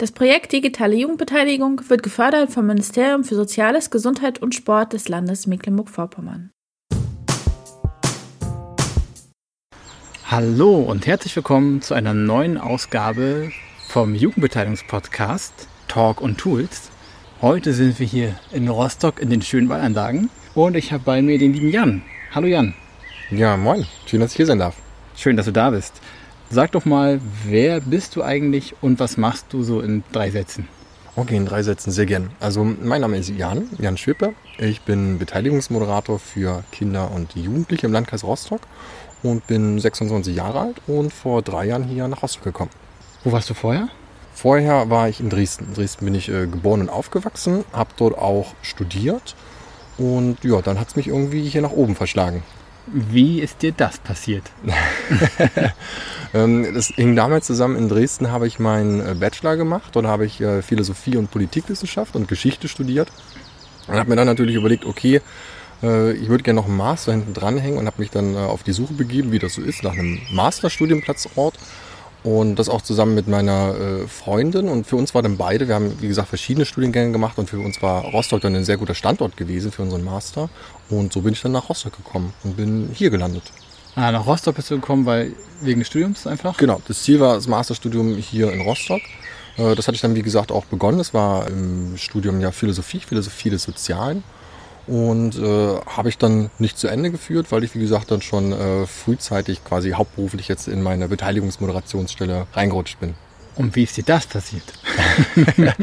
Das Projekt Digitale Jugendbeteiligung wird gefördert vom Ministerium für Soziales, Gesundheit und Sport des Landes Mecklenburg-Vorpommern. Hallo und herzlich willkommen zu einer neuen Ausgabe vom Jugendbeteiligungspodcast Talk und Tools. Heute sind wir hier in Rostock in den schönen Wallanlagen und ich habe bei mir den lieben Jan. Hallo Jan. Ja, moin. Schön, dass ich hier sein darf. Schön, dass du da bist. Sag doch mal, wer bist du eigentlich und was machst du so in drei Sätzen? Okay, in drei Sätzen sehr gern. Also mein Name ist Jan, Jan Schwippe. Ich bin Beteiligungsmoderator für Kinder und Jugendliche im Landkreis Rostock und bin 26 Jahre alt und vor drei Jahren hier nach Rostock gekommen. Wo warst du vorher? Vorher war ich in Dresden. In Dresden bin ich äh, geboren und aufgewachsen, habe dort auch studiert und ja, dann hat es mich irgendwie hier nach oben verschlagen. Wie ist dir das passiert? Ähm, das hing damals zusammen. In Dresden habe ich meinen äh, Bachelor gemacht. Dort habe ich äh, Philosophie und Politikwissenschaft und Geschichte studiert. Und habe mir dann natürlich überlegt, okay, äh, ich würde gerne noch einen Master hinten dranhängen und habe mich dann auf die Suche begeben, wie das so ist, nach einem Masterstudienplatzort. Und das auch zusammen mit meiner äh, Freundin. Und für uns war dann beide, wir haben wie gesagt verschiedene Studiengänge gemacht und für uns war Rostock dann ein sehr guter Standort gewesen für unseren Master. Und so bin ich dann nach Rostock gekommen und bin hier gelandet. Ah, nach Rostock bist du gekommen, weil wegen des Studiums einfach? Genau, das Ziel war das Masterstudium hier in Rostock. Äh, das hatte ich dann wie gesagt auch begonnen. Das war im Studium ja Philosophie, Philosophie des Sozialen und äh, habe ich dann nicht zu Ende geführt, weil ich wie gesagt dann schon äh, frühzeitig quasi hauptberuflich jetzt in meine Beteiligungsmoderationsstelle reingerutscht bin. Und wie ist dir das passiert?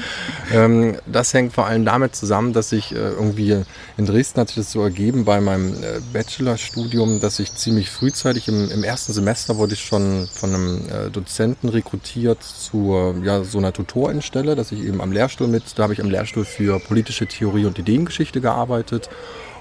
ähm, das hängt vor allem damit zusammen, dass ich äh, irgendwie in Dresden hat sich das so ergeben bei meinem äh, Bachelorstudium, dass ich ziemlich frühzeitig im, im, ersten Semester wurde ich schon von einem äh, Dozenten rekrutiert zu ja, so einer Tutorenstelle, dass ich eben am Lehrstuhl mit, da habe ich am Lehrstuhl für politische Theorie und Ideengeschichte gearbeitet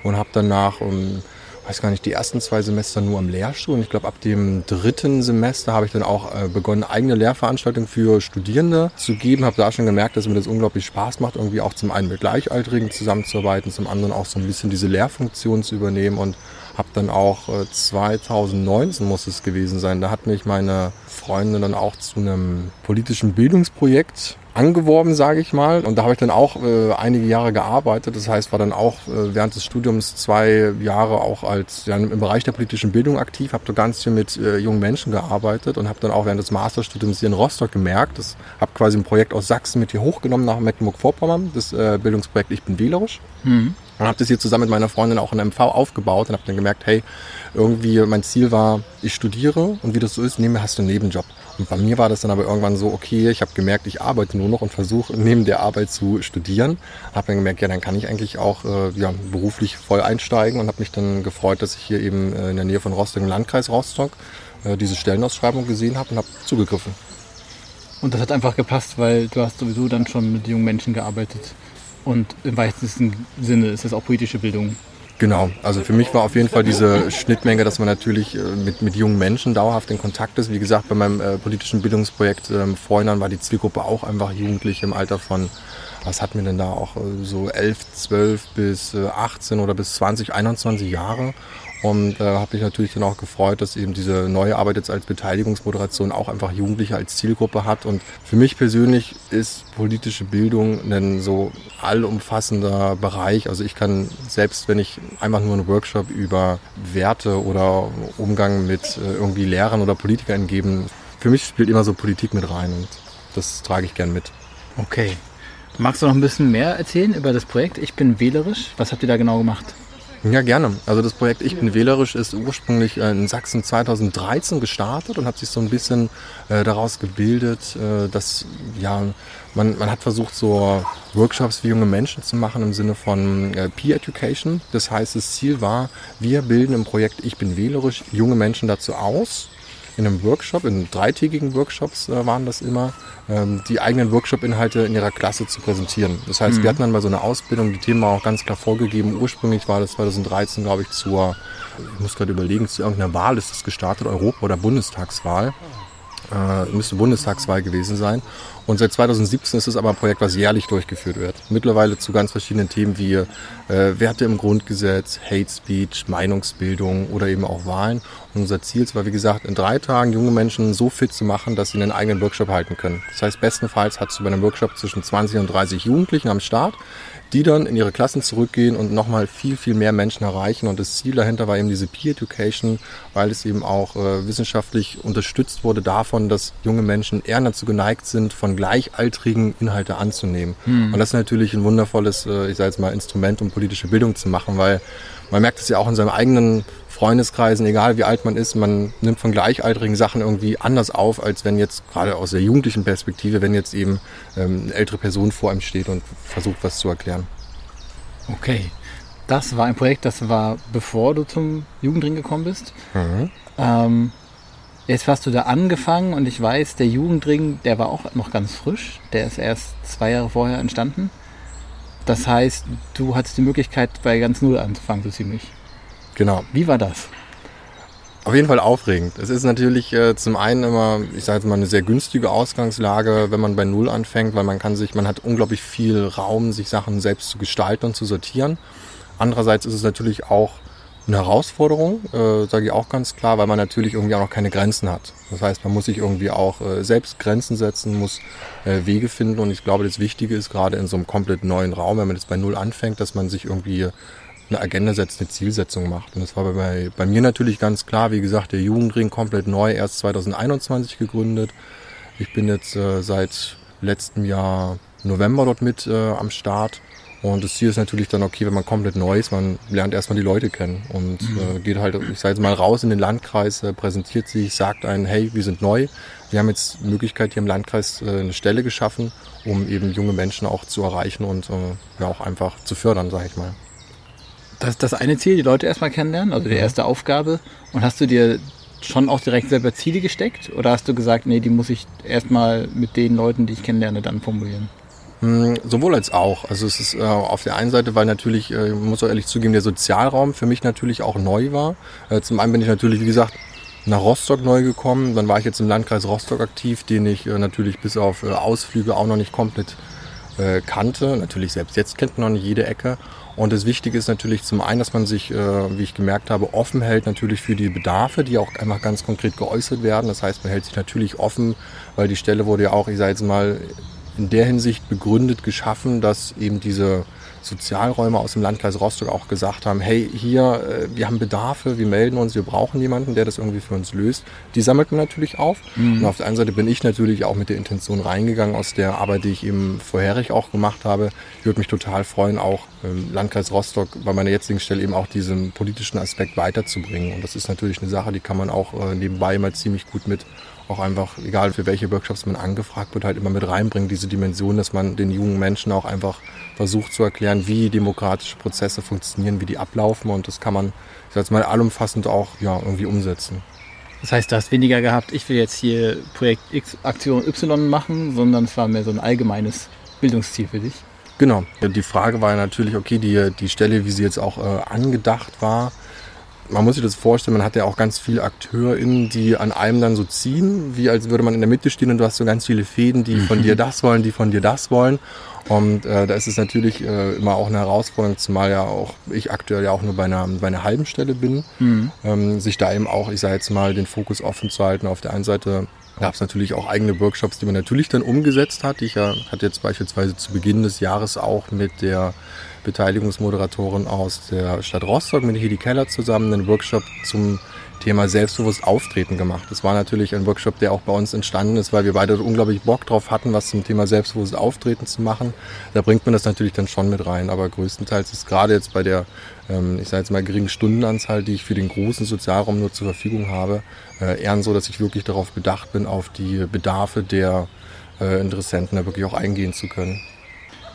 und habe danach um, ähm, weiß gar nicht, die ersten zwei Semester nur am Lehrstuhl. Und ich glaube, ab dem dritten Semester habe ich dann auch äh, begonnen, eigene Lehrveranstaltungen für Studierende zu geben. Habe da schon gemerkt, dass mir das unglaublich Spaß macht, irgendwie auch zum einen mit Gleichaltrigen zusammenzuarbeiten, zum anderen auch so ein bisschen diese Lehrfunktion zu übernehmen und habe dann auch äh, 2019 muss es gewesen sein, da hat mich meine Freundin dann auch zu einem politischen Bildungsprojekt angeworben, sage ich mal. Und da habe ich dann auch äh, einige Jahre gearbeitet. Das heißt, war dann auch äh, während des Studiums zwei Jahre auch als ja, im Bereich der politischen Bildung aktiv, habe da ganz viel mit äh, jungen Menschen gearbeitet und habe dann auch während des Masterstudiums hier in Rostock gemerkt, das habe quasi ein Projekt aus Sachsen mit hier hochgenommen nach Mecklenburg-Vorpommern, das äh, Bildungsprojekt Ich bin wählerisch. Mhm. Und habe das hier zusammen mit meiner Freundin auch in MV aufgebaut und habe dann gemerkt, hey, irgendwie mein Ziel war, ich studiere und wie das so ist, mir hast du einen Nebenjob. Und bei mir war das dann aber irgendwann so, okay, ich habe gemerkt, ich arbeite nur noch und versuche neben der Arbeit zu studieren. Habe dann gemerkt, ja, dann kann ich eigentlich auch äh, ja, beruflich voll einsteigen und habe mich dann gefreut, dass ich hier eben äh, in der Nähe von Rostock im Landkreis Rostock äh, diese Stellenausschreibung gesehen habe und habe zugegriffen. Und das hat einfach gepasst, weil du hast sowieso dann schon mit jungen Menschen gearbeitet. Und im weitesten Sinne ist das auch politische Bildung. Genau, also für mich war auf jeden Fall diese Schnittmenge, dass man natürlich äh, mit, mit jungen Menschen dauerhaft in Kontakt ist. Wie gesagt, bei meinem äh, politischen Bildungsprojekt ähm, Vorhinein war die Zielgruppe auch einfach Jugendliche im Alter von, was hatten wir denn da auch, äh, so 11, 12 bis äh, 18 oder bis 20, 21 Jahre. Und da äh, habe ich natürlich dann auch gefreut, dass eben diese neue Arbeit jetzt als Beteiligungsmoderation auch einfach Jugendliche als Zielgruppe hat. Und für mich persönlich ist politische Bildung ein so allumfassender Bereich. Also ich kann selbst, wenn ich einfach nur einen Workshop über Werte oder Umgang mit äh, irgendwie Lehrern oder Politikern geben, für mich spielt immer so Politik mit rein und das trage ich gern mit. Okay. Magst du noch ein bisschen mehr erzählen über das Projekt? Ich bin wählerisch. Was habt ihr da genau gemacht? Ja, gerne. Also das Projekt Ich bin wählerisch ist ursprünglich äh, in Sachsen 2013 gestartet und hat sich so ein bisschen äh, daraus gebildet, äh, dass ja, man, man hat versucht, so Workshops für junge Menschen zu machen im Sinne von Peer Education. Das heißt, das Ziel war, wir bilden im Projekt Ich bin wählerisch junge Menschen dazu aus, in einem Workshop, in dreitägigen Workshops äh, waren das immer, ähm, die eigenen Workshop-Inhalte in ihrer Klasse zu präsentieren. Das heißt, mhm. wir hatten dann mal so eine Ausbildung, die Themen auch ganz klar vorgegeben. Ursprünglich war das 2013, glaube ich, zur, ich muss gerade überlegen, zu irgendeiner Wahl ist das gestartet, Europa- oder Bundestagswahl. Äh, müsste Bundestagswahl gewesen sein. Und seit 2017 ist es aber ein Projekt, was jährlich durchgeführt wird. Mittlerweile zu ganz verschiedenen Themen wie äh, Werte im Grundgesetz, Hate Speech, Meinungsbildung oder eben auch Wahlen. Und unser Ziel war, wie gesagt, in drei Tagen junge Menschen so fit zu machen, dass sie einen eigenen Workshop halten können. Das heißt, bestenfalls hast du bei einem Workshop zwischen 20 und 30 Jugendlichen am Start, die dann in ihre Klassen zurückgehen und nochmal viel, viel mehr Menschen erreichen. Und das Ziel dahinter war eben diese Peer Education, weil es eben auch äh, wissenschaftlich unterstützt wurde davon, dass junge Menschen eher dazu geneigt sind, von gleichaltrigen Inhalte anzunehmen. Hm. Und das ist natürlich ein wundervolles, äh, ich sage jetzt mal, Instrument, um politische Bildung zu machen, weil man merkt es ja auch in seinem eigenen Freundeskreisen, egal wie alt man ist, man nimmt von gleichaltrigen Sachen irgendwie anders auf, als wenn jetzt gerade aus der jugendlichen Perspektive, wenn jetzt eben ähm, eine ältere Person vor einem steht und versucht, was zu erklären. Okay, das war ein Projekt, das war bevor du zum Jugendring gekommen bist. Mhm. Ähm, jetzt hast du da angefangen und ich weiß, der Jugendring, der war auch noch ganz frisch. Der ist erst zwei Jahre vorher entstanden. Das heißt, du hattest die Möglichkeit, bei ganz Null anzufangen, so ziemlich. Genau. Wie war das? Auf jeden Fall aufregend. Es ist natürlich äh, zum einen immer, ich sage jetzt mal, eine sehr günstige Ausgangslage, wenn man bei Null anfängt, weil man kann sich, man hat unglaublich viel Raum, sich Sachen selbst zu gestalten und zu sortieren. Andererseits ist es natürlich auch eine Herausforderung, äh, sage ich auch ganz klar, weil man natürlich irgendwie auch noch keine Grenzen hat. Das heißt, man muss sich irgendwie auch äh, selbst Grenzen setzen, muss äh, Wege finden und ich glaube, das Wichtige ist gerade in so einem komplett neuen Raum, wenn man jetzt bei Null anfängt, dass man sich irgendwie eine Agenda setzt, eine Zielsetzung macht. Und das war bei, bei mir natürlich ganz klar, wie gesagt, der Jugendring komplett neu, erst 2021 gegründet. Ich bin jetzt äh, seit letztem Jahr November dort mit äh, am Start. Und das Ziel ist natürlich dann, okay, wenn man komplett neu ist, man lernt erstmal die Leute kennen und mhm. äh, geht halt, ich sage jetzt mal, raus in den Landkreis, äh, präsentiert sich, sagt einen, hey, wir sind neu. Wir haben jetzt die Möglichkeit hier im Landkreis äh, eine Stelle geschaffen, um eben junge Menschen auch zu erreichen und äh, ja auch einfach zu fördern, sage ich mal. Das ist das eine Ziel, die Leute erstmal kennenlernen, also die erste Aufgabe. Und hast du dir schon auch direkt selber Ziele gesteckt? Oder hast du gesagt, nee, die muss ich erstmal mit den Leuten, die ich kennenlerne, dann formulieren? Hm, sowohl als auch. Also es ist äh, auf der einen Seite, weil natürlich, äh, muss auch ehrlich zugeben, der Sozialraum für mich natürlich auch neu war. Äh, zum einen bin ich natürlich, wie gesagt, nach Rostock neu gekommen. Dann war ich jetzt im Landkreis Rostock aktiv, den ich äh, natürlich bis auf äh, Ausflüge auch noch nicht komplett äh, kannte. Natürlich selbst jetzt kennt man noch nicht jede Ecke. Und das Wichtige ist natürlich zum einen, dass man sich, äh, wie ich gemerkt habe, offen hält natürlich für die Bedarfe, die auch einfach ganz konkret geäußert werden. Das heißt, man hält sich natürlich offen, weil die Stelle wurde ja auch, ich sage jetzt mal, in der Hinsicht begründet geschaffen, dass eben diese Sozialräume aus dem Landkreis Rostock auch gesagt haben, hey, hier, äh, wir haben Bedarfe, wir melden uns, wir brauchen jemanden, der das irgendwie für uns löst. Die sammelt man natürlich auf. Mhm. Und auf der einen Seite bin ich natürlich auch mit der Intention reingegangen aus der Arbeit, die ich eben vorherig auch gemacht habe. Ich würde mich total freuen, auch im Landkreis Rostock bei meiner jetzigen Stelle eben auch diesen politischen Aspekt weiterzubringen. Und das ist natürlich eine Sache, die kann man auch äh, nebenbei immer ziemlich gut mit auch einfach, egal für welche Workshops man angefragt wird, halt immer mit reinbringen, diese Dimension, dass man den jungen Menschen auch einfach versucht zu erklären, wie demokratische Prozesse funktionieren, wie die ablaufen und das kann man, ich sag jetzt mal, allumfassend auch ja, irgendwie umsetzen. Das heißt, du hast weniger gehabt, ich will jetzt hier Projekt X, Aktion Y machen, sondern es war mehr so ein allgemeines Bildungsziel für dich. Genau. Die Frage war ja natürlich, okay, die, die Stelle, wie sie jetzt auch äh, angedacht war, man muss sich das vorstellen, man hat ja auch ganz viele AkteurInnen, die an einem dann so ziehen, wie als würde man in der Mitte stehen und du hast so ganz viele Fäden, die von dir mhm. das wollen, die von dir das wollen. Und äh, da ist es natürlich äh, immer auch eine Herausforderung, zumal ja auch ich aktuell ja auch nur bei einer, bei einer halben Stelle bin, mhm. ähm, sich da eben auch, ich sage jetzt mal, den Fokus offen zu halten. Auf der einen Seite gab es natürlich auch eigene Workshops, die man natürlich dann umgesetzt hat. Ich ja, hatte jetzt beispielsweise zu Beginn des Jahres auch mit der Beteiligungsmoderatorin aus der Stadt Rostock mit Hedi Keller zusammen einen Workshop zum Thema selbstbewusst auftreten gemacht. Das war natürlich ein Workshop, der auch bei uns entstanden ist, weil wir beide unglaublich Bock drauf hatten, was zum Thema selbstbewusst auftreten zu machen. Da bringt man das natürlich dann schon mit rein, aber größtenteils ist gerade jetzt bei der, ähm, ich sage jetzt mal geringen Stundenanzahl, die ich für den großen Sozialraum nur zur Verfügung habe, äh, eher so, dass ich wirklich darauf bedacht bin, auf die Bedarfe der äh, Interessenten da wirklich auch eingehen zu können.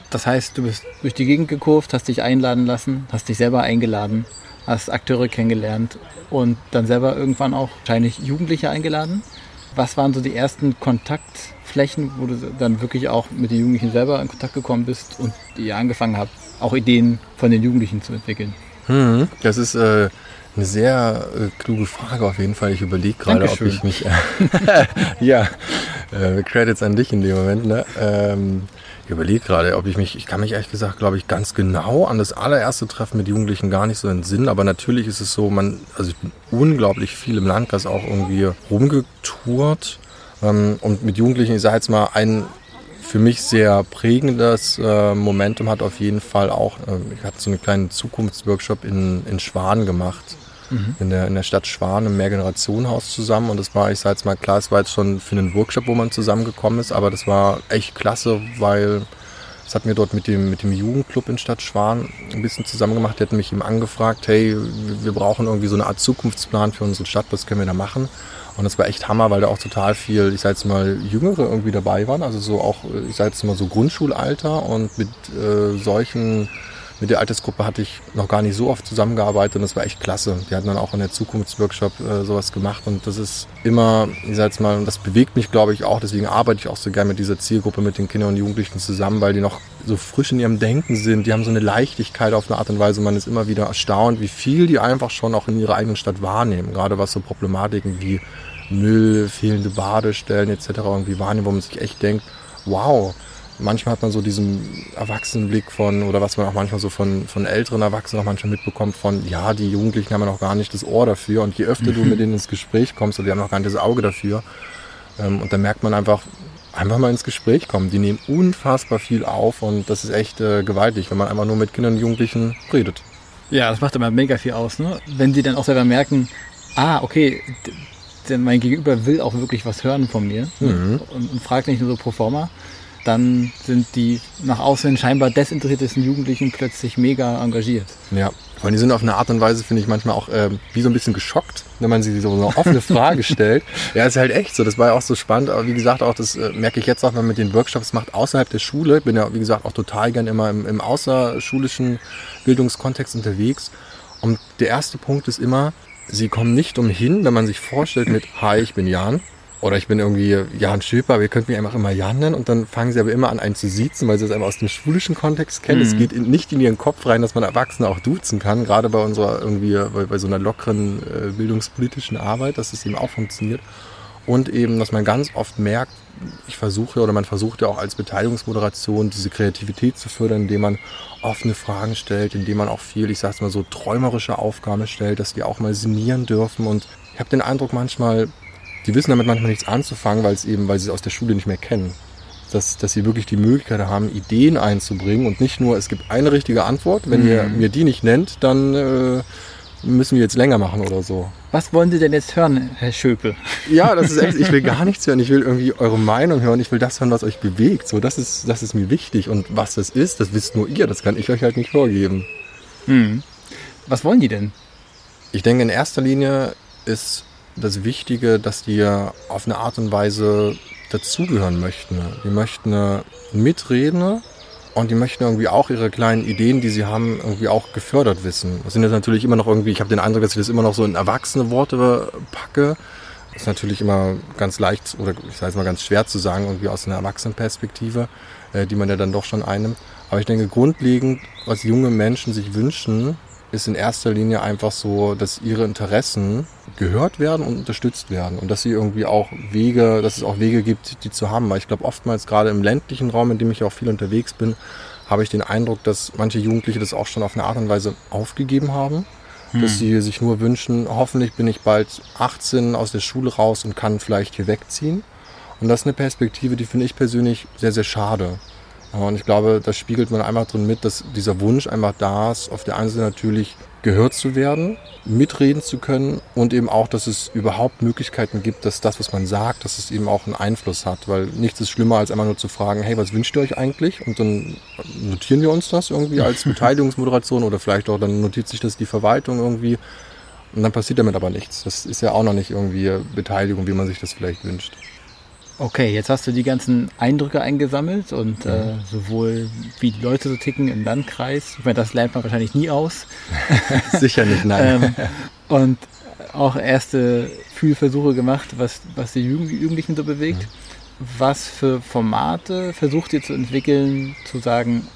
Das heißt, du bist durch die Gegend gekurvt, hast dich einladen lassen, hast dich selber eingeladen hast Akteure kennengelernt und dann selber irgendwann auch wahrscheinlich Jugendliche eingeladen. Was waren so die ersten Kontaktflächen, wo du dann wirklich auch mit den Jugendlichen selber in Kontakt gekommen bist und ihr angefangen habt, auch Ideen von den Jugendlichen zu entwickeln? Hm, das ist äh, eine sehr äh, kluge Frage auf jeden Fall. Ich überlege gerade, ob ich mich. Ja, äh, Credits an dich in dem Moment. Ne? Ähm, ich überlege gerade, ob ich mich, ich kann mich ehrlich gesagt, glaube ich, ganz genau an das allererste Treffen mit Jugendlichen gar nicht so entsinnen. Aber natürlich ist es so, man, also ich bin unglaublich viel im Landkreis auch irgendwie rumgetourt. Ähm, und mit Jugendlichen, ich sage jetzt mal, ein für mich sehr prägendes äh, Momentum hat auf jeden Fall auch, äh, ich hatte so einen kleinen Zukunftsworkshop in, in Schwan gemacht mhm. in, der, in der Stadt Schwan im Mehrgenerationenhaus zusammen. Und das war, ich sage jetzt mal klar, es war jetzt schon für einen Workshop, wo man zusammengekommen ist, aber das war echt klasse, weil das hat mir dort mit dem, mit dem Jugendclub in Stadt Schwan ein bisschen zusammen gemacht. Die hatten mich eben angefragt, hey, wir brauchen irgendwie so eine Art Zukunftsplan für unsere Stadt, was können wir da machen? Und das war echt Hammer, weil da auch total viel, ich sag jetzt mal, Jüngere irgendwie dabei waren. Also so auch, ich sag jetzt mal so Grundschulalter. Und mit äh, solchen mit der Altersgruppe hatte ich noch gar nicht so oft zusammengearbeitet. Und das war echt klasse. Die hatten dann auch in der Zukunftsworkshop äh, sowas gemacht. Und das ist immer, ich sag jetzt mal, das bewegt mich glaube ich auch, deswegen arbeite ich auch so gerne mit dieser Zielgruppe, mit den Kindern und Jugendlichen zusammen, weil die noch so frisch in ihrem Denken sind, die haben so eine Leichtigkeit auf eine Art und Weise, man ist immer wieder erstaunt, wie viel die einfach schon auch in ihrer eigenen Stadt wahrnehmen, gerade was so Problematiken wie Müll, fehlende Badestellen etc. irgendwie wahrnehmen, wo man sich echt denkt, wow, manchmal hat man so diesen Erwachsenenblick von, oder was man auch manchmal so von, von älteren Erwachsenen auch manchmal mitbekommt, von, ja, die Jugendlichen haben ja noch gar nicht das Ohr dafür. Und je öfter du mit denen ins Gespräch kommst, und die haben noch gar nicht das Auge dafür. Ähm, und dann merkt man einfach, einfach mal ins Gespräch kommen. Die nehmen unfassbar viel auf und das ist echt äh, gewaltig, wenn man einfach nur mit Kindern und Jugendlichen redet. Ja, das macht immer mega viel aus, ne? Wenn sie dann auch selber merken, ah, okay, denn mein Gegenüber will auch wirklich was hören von mir mhm. und, und fragt nicht nur so pro forma, dann sind die nach außen scheinbar desinteressiertesten Jugendlichen plötzlich mega engagiert. Ja, weil die sind auf eine Art und Weise, finde ich, manchmal auch äh, wie so ein bisschen geschockt, wenn man sie so eine offene Frage stellt. Ja, ist halt echt so. Das war ja auch so spannend. Aber wie gesagt, auch das äh, merke ich jetzt auch, wenn man mit den Workshops macht außerhalb der Schule. Ich bin ja, wie gesagt, auch total gern immer im, im außerschulischen Bildungskontext unterwegs. Und der erste Punkt ist immer, sie kommen nicht umhin, wenn man sich vorstellt mit, hi, ich bin Jan, oder ich bin irgendwie Jan Schöper, aber ihr könnt mich einfach immer Jan nennen und dann fangen sie aber immer an, einen zu siezen, weil sie es einfach aus dem schulischen Kontext kennen. Mhm. Es geht nicht in ihren Kopf rein, dass man Erwachsene auch duzen kann, gerade bei unserer irgendwie, bei, bei so einer lockeren äh, bildungspolitischen Arbeit, dass es eben auch funktioniert. Und eben, dass man ganz oft merkt, ich versuche oder man versucht ja auch als Beteiligungsmoderation diese Kreativität zu fördern, indem man offene Fragen stellt, indem man auch viel, ich sag's mal so, träumerische Aufgaben stellt, dass die auch mal sinnieren dürfen. Und ich habe den Eindruck, manchmal die wissen damit manchmal nichts anzufangen, weil es eben, weil sie es aus der Schule nicht mehr kennen. Dass, dass sie wirklich die Möglichkeit haben, Ideen einzubringen und nicht nur, es gibt eine richtige Antwort, wenn mhm. ihr mir die nicht nennt, dann äh, müssen wir jetzt länger machen oder so. Was wollen Sie denn jetzt hören, Herr Schöpel? Ja, das ist echt, ich will gar nichts hören. Ich will irgendwie eure Meinung hören. Ich will das hören, was euch bewegt. So, das ist, das ist mir wichtig. Und was das ist, das wisst nur ihr. Das kann ich euch halt nicht vorgeben. Hm. Was wollen die denn? Ich denke, in erster Linie ist das Wichtige, dass die auf eine Art und Weise dazugehören möchten. Die möchten mitreden und die möchten irgendwie auch ihre kleinen Ideen, die sie haben, irgendwie auch gefördert wissen. Das sind jetzt natürlich immer noch irgendwie, ich habe den Eindruck, dass ich das immer noch so in erwachsene Worte packe. Das ist natürlich immer ganz leicht oder ich sage es mal ganz schwer zu sagen, irgendwie aus einer Erwachsenenperspektive, äh, die man ja dann doch schon einnimmt. Aber ich denke, grundlegend, was junge Menschen sich wünschen, ist in erster Linie einfach so, dass ihre Interessen gehört werden und unterstützt werden und dass sie irgendwie auch Wege, dass es auch Wege gibt, die zu haben. Weil ich glaube, oftmals gerade im ländlichen Raum, in dem ich auch viel unterwegs bin, habe ich den Eindruck, dass manche Jugendliche das auch schon auf eine Art und Weise aufgegeben haben. Hm. Dass sie sich nur wünschen, hoffentlich bin ich bald 18 aus der Schule raus und kann vielleicht hier wegziehen. Und das ist eine Perspektive, die finde ich persönlich sehr, sehr schade. Und ich glaube, das spiegelt man einfach drin mit, dass dieser Wunsch einfach da ist, auf der einen Seite natürlich gehört zu werden, mitreden zu können und eben auch, dass es überhaupt Möglichkeiten gibt, dass das, was man sagt, dass es eben auch einen Einfluss hat. Weil nichts ist schlimmer, als einmal nur zu fragen, hey, was wünscht ihr euch eigentlich? Und dann notieren wir uns das irgendwie als Beteiligungsmoderation oder vielleicht auch dann notiert sich das die Verwaltung irgendwie. Und dann passiert damit aber nichts. Das ist ja auch noch nicht irgendwie Beteiligung, wie man sich das vielleicht wünscht. Okay, jetzt hast du die ganzen Eindrücke eingesammelt und äh, sowohl wie die Leute so ticken im Landkreis. Ich meine, das lernt man wahrscheinlich nie aus. Sicher nicht, nein. ähm, und auch erste Fühlversuche gemacht, was, was die Jugendlichen so bewegt. Was für Formate versucht ihr zu entwickeln, zu sagen,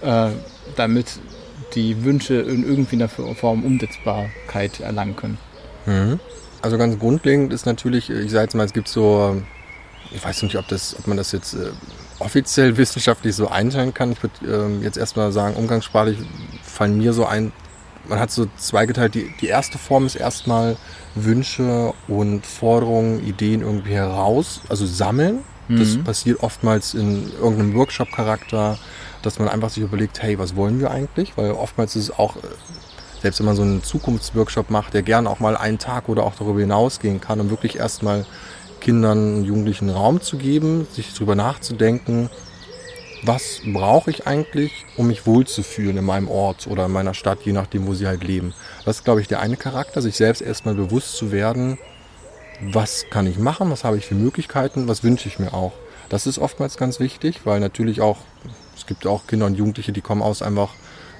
äh, damit die Wünsche in irgendwie einer Form Umsetzbarkeit erlangen können? Mhm. Also ganz grundlegend ist natürlich, ich sage jetzt mal, es gibt so ich weiß nicht, ob, das, ob man das jetzt äh, offiziell wissenschaftlich so einteilen kann. Ich würde ähm, jetzt erstmal sagen, umgangssprachlich fallen mir so ein, man hat so zweigeteilt. Die, die erste Form ist erstmal Wünsche und Forderungen, Ideen irgendwie heraus, also sammeln. Mhm. Das passiert oftmals in irgendeinem Workshop-Charakter, dass man einfach sich überlegt, hey, was wollen wir eigentlich? Weil oftmals ist es auch, äh, selbst wenn man so einen Zukunftsworkshop macht, der gerne auch mal einen Tag oder auch darüber hinausgehen kann, um wirklich erstmal Kindern und Jugendlichen Raum zu geben, sich darüber nachzudenken, was brauche ich eigentlich, um mich wohlzufühlen in meinem Ort oder in meiner Stadt, je nachdem, wo sie halt leben. Das ist, glaube ich, der eine Charakter, sich selbst erstmal bewusst zu werden, was kann ich machen, was habe ich für Möglichkeiten, was wünsche ich mir auch. Das ist oftmals ganz wichtig, weil natürlich auch, es gibt auch Kinder und Jugendliche, die kommen aus einfach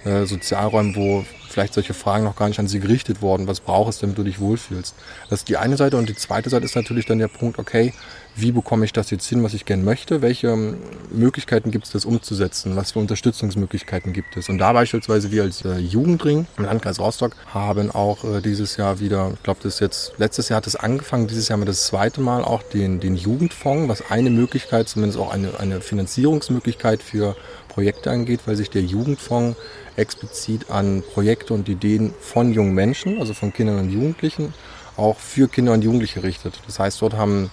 äh, Sozialräumen, wo vielleicht solche Fragen noch gar nicht an sie gerichtet worden. Was brauchst du, damit du dich wohlfühlst? Das ist die eine Seite. Und die zweite Seite ist natürlich dann der Punkt, okay, wie bekomme ich das jetzt hin, was ich gerne möchte? Welche ähm, Möglichkeiten gibt es, das umzusetzen? Was für Unterstützungsmöglichkeiten gibt es? Und da beispielsweise wir als äh, Jugendring im Landkreis Rostock haben auch äh, dieses Jahr wieder, ich glaube, das ist jetzt, letztes Jahr hat es angefangen, dieses Jahr haben wir das zweite Mal auch den, den Jugendfonds, was eine Möglichkeit, zumindest auch eine, eine Finanzierungsmöglichkeit für Projekte angeht, weil sich der Jugendfonds explizit an Projekte und Ideen von jungen Menschen, also von Kindern und Jugendlichen, auch für Kinder und Jugendliche richtet. Das heißt, dort haben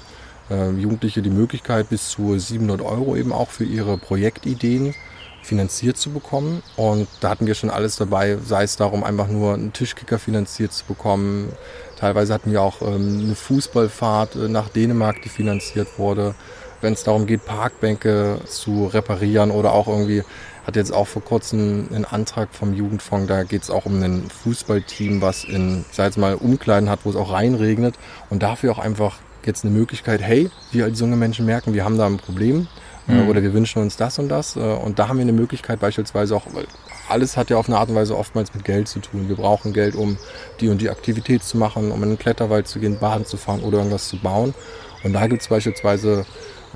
äh, Jugendliche die Möglichkeit, bis zu 700 Euro eben auch für ihre Projektideen finanziert zu bekommen. Und da hatten wir schon alles dabei, sei es darum, einfach nur einen Tischkicker finanziert zu bekommen. Teilweise hatten wir auch ähm, eine Fußballfahrt äh, nach Dänemark, die finanziert wurde. Wenn es darum geht, Parkbänke zu reparieren oder auch irgendwie hat jetzt auch vor kurzem einen Antrag vom Jugendfonds, da geht es auch um ein Fußballteam, was in, ich sag jetzt mal, Umkleiden hat, wo es auch reinregnet und dafür auch einfach jetzt eine Möglichkeit, hey, wir als junge Menschen merken, wir haben da ein Problem äh, mhm. oder wir wünschen uns das und das äh, und da haben wir eine Möglichkeit beispielsweise auch, weil alles hat ja auf eine Art und Weise oftmals mit Geld zu tun. Wir brauchen Geld, um die und die Aktivität zu machen, um in den Kletterwald zu gehen, Baden zu fahren oder irgendwas zu bauen. Und da gibt es beispielsweise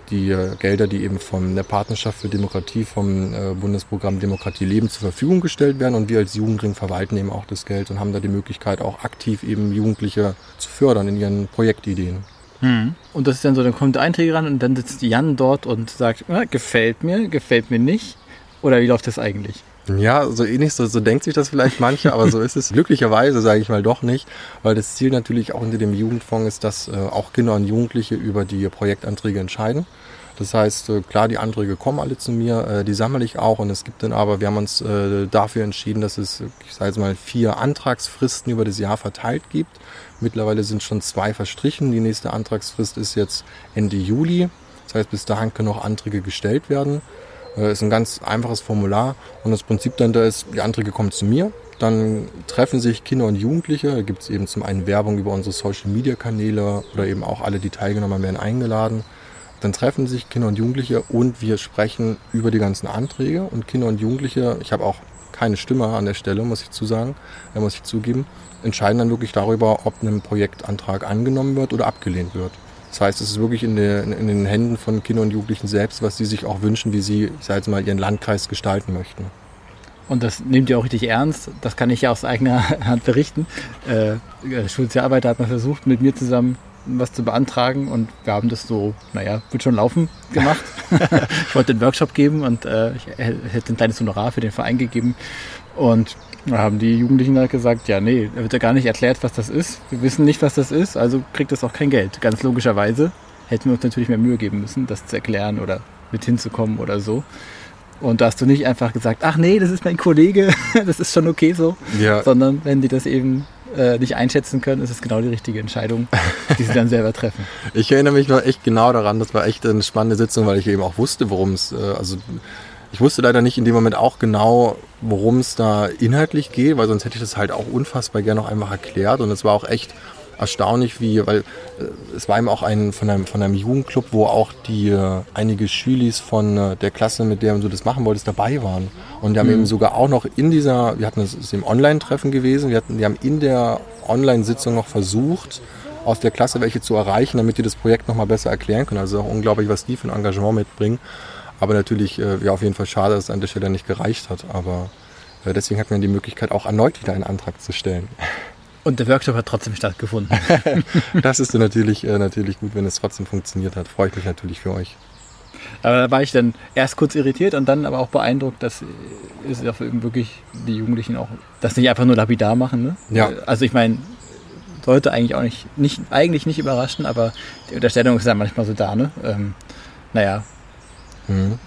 die äh, Gelder, die eben von der Partnerschaft für Demokratie, vom äh, Bundesprogramm Demokratie Leben zur Verfügung gestellt werden. Und wir als Jugendring verwalten eben auch das Geld und haben da die Möglichkeit, auch aktiv eben Jugendliche zu fördern in ihren Projektideen. Hm. Und das ist dann so, dann kommt der Einträger ran und dann sitzt Jan dort und sagt, ah, gefällt mir, gefällt mir nicht. Oder wie läuft das eigentlich? Ja, so ähnlich, so, so denkt sich das vielleicht manche, aber so ist es glücklicherweise, sage ich mal, doch nicht, weil das Ziel natürlich auch hinter dem Jugendfonds ist, dass äh, auch Kinder und Jugendliche über die Projektanträge entscheiden. Das heißt, äh, klar, die Anträge kommen alle zu mir, äh, die sammle ich auch und es gibt dann aber, wir haben uns äh, dafür entschieden, dass es, ich sage jetzt mal, vier Antragsfristen über das Jahr verteilt gibt. Mittlerweile sind schon zwei verstrichen. Die nächste Antragsfrist ist jetzt Ende Juli. Das heißt, bis dahin können auch Anträge gestellt werden. Äh, ist ein ganz einfaches Formular und das Prinzip dann da ist, die Anträge kommen zu mir, dann treffen sich Kinder und Jugendliche, da gibt es eben zum einen Werbung über unsere Social-Media-Kanäle oder eben auch alle, die teilgenommen werden eingeladen. Dann treffen sich Kinder und Jugendliche und wir sprechen über die ganzen Anträge und Kinder und Jugendliche, ich habe auch keine Stimme an der Stelle, muss ich zu sagen, da muss ich zugeben, entscheiden dann wirklich darüber, ob ein Projektantrag angenommen wird oder abgelehnt wird. Das heißt, es ist wirklich in, der, in, den Händen von Kindern und Jugendlichen selbst, was sie sich auch wünschen, wie sie, ich sage jetzt mal, ihren Landkreis gestalten möchten. Und das nehmt ihr auch richtig ernst. Das kann ich ja aus eigener Hand berichten. Äh, äh Schulze Arbeiter hat mal versucht, mit mir zusammen was zu beantragen und wir haben das so, naja, wird schon laufen gemacht. ich wollte einen Workshop geben und äh, ich hätte ein kleines Honorar für den Verein gegeben und da haben die Jugendlichen halt gesagt, ja, nee, da wird ja gar nicht erklärt, was das ist. Wir wissen nicht, was das ist, also kriegt das auch kein Geld. Ganz logischerweise hätten wir uns natürlich mehr Mühe geben müssen, das zu erklären oder mit hinzukommen oder so. Und da hast du nicht einfach gesagt, ach nee, das ist mein Kollege, das ist schon okay so. Ja. Sondern wenn die das eben äh, nicht einschätzen können, ist es genau die richtige Entscheidung, die sie dann selber treffen. Ich erinnere mich noch echt genau daran, das war echt eine spannende Sitzung, weil ich eben auch wusste, worum es, äh, also ich wusste leider nicht in dem Moment auch genau, worum es da inhaltlich geht, weil sonst hätte ich das halt auch unfassbar gerne noch einmal erklärt. Und es war auch echt erstaunlich, wie, weil äh, es war eben auch ein von einem, von einem Jugendclub, wo auch die äh, einige Schülis von äh, der Klasse, mit der du das machen wolltest, dabei waren. Und die haben eben sogar auch noch in dieser, wir hatten das ist im Online-Treffen gewesen, wir hatten, die haben in der Online-Sitzung noch versucht, aus der Klasse welche zu erreichen, damit die das Projekt nochmal besser erklären können. Also auch unglaublich, was die für ein Engagement mitbringen. Aber natürlich, äh, ja, auf jeden Fall schade, dass es an der Stelle nicht gereicht hat. Aber äh, deswegen hatten wir die Möglichkeit, auch erneut wieder einen Antrag zu stellen. Und der Workshop hat trotzdem stattgefunden. das ist natürlich, äh, natürlich gut, wenn es trotzdem funktioniert hat. Freue ich mich natürlich für euch. Aber da war ich dann erst kurz irritiert und dann aber auch beeindruckt, dass es auch eben wirklich die Jugendlichen auch das nicht einfach nur lapidar machen. Ne? Ja. Also ich meine, sollte eigentlich auch nicht, nicht, eigentlich nicht überraschen, aber die Unterstellung ist ja manchmal so da. Ne? Ähm, naja,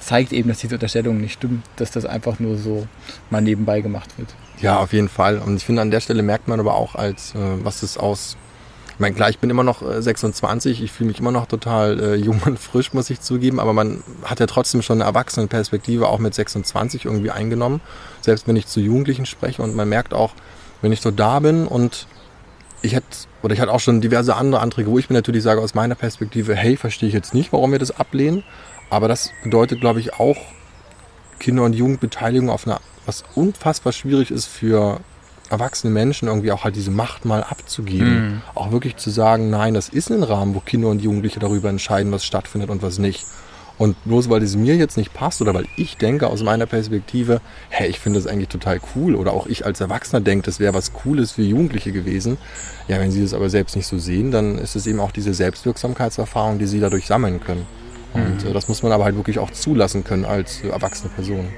Zeigt eben, dass diese Unterstellung nicht stimmt, dass das einfach nur so mal nebenbei gemacht wird. Ja, auf jeden Fall. Und ich finde, an der Stelle merkt man aber auch, als äh, was es aus. Ich meine, klar, ich bin immer noch äh, 26, ich fühle mich immer noch total äh, jung und frisch, muss ich zugeben, aber man hat ja trotzdem schon eine Erwachsenenperspektive auch mit 26 irgendwie eingenommen, selbst wenn ich zu Jugendlichen spreche. Und man merkt auch, wenn ich so da bin und ich hätte, oder ich hatte auch schon diverse andere Anträge, wo ich mir natürlich sage, aus meiner Perspektive, hey, verstehe ich jetzt nicht, warum wir das ablehnen. Aber das bedeutet, glaube ich, auch Kinder- und Jugendbeteiligung auf einer, was unfassbar schwierig ist für erwachsene Menschen, irgendwie auch halt diese Macht mal abzugeben. Auch wirklich zu sagen, nein, das ist ein Rahmen, wo Kinder und Jugendliche darüber entscheiden, was stattfindet und was nicht. Und bloß weil es mir jetzt nicht passt oder weil ich denke aus meiner Perspektive, hey, ich finde das eigentlich total cool oder auch ich als Erwachsener denke, das wäre was Cooles für Jugendliche gewesen. Ja, wenn sie das aber selbst nicht so sehen, dann ist es eben auch diese Selbstwirksamkeitserfahrung, die sie dadurch sammeln können. Und äh, das muss man aber halt wirklich auch zulassen können als äh, erwachsene Person.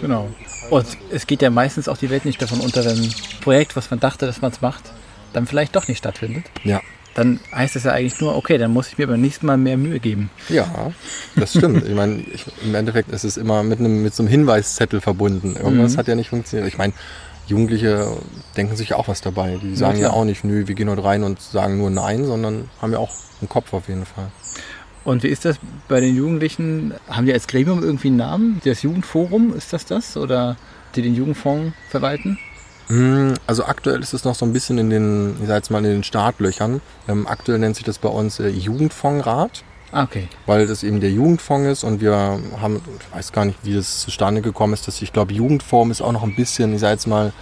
Genau. Und es geht ja meistens auch die Welt nicht davon unter, wenn ein Projekt, was man dachte, dass man es macht, dann vielleicht doch nicht stattfindet. Ja. Dann heißt es ja eigentlich nur, okay, dann muss ich mir beim nächsten Mal mehr Mühe geben. Ja, das stimmt. ich meine, ich, im Endeffekt ist es immer mit, einem, mit so einem Hinweiszettel verbunden. Irgendwas Mhm. hat ja nicht funktioniert. Ich meine, Jugendliche denken sich ja auch was dabei. Die sagen ja, klar. auch nicht, nö, wir gehen heute rein und sagen nur Nein, sondern haben ja auch einen Kopf auf jeden Fall. Und wie ist das bei den Jugendlichen? Haben die als Gremium irgendwie einen Namen? Das Jugendforum, ist das das? Oder die den Jugendfonds verwalten? Mm, Also aktuell ist es noch so ein bisschen in den, ich sag jetzt mal, in den Startlöchern. Ähm, aktuell nennt sich das bei uns äh, Jugendfondsrat. Ah, okay. weil das eben der Jugendfonds ist und wir haben, ich weiß gar nicht, wie das zustande gekommen ist, dass ich glaube, Jugendform ist auch noch ein bisschen, ich sage jetzt mal,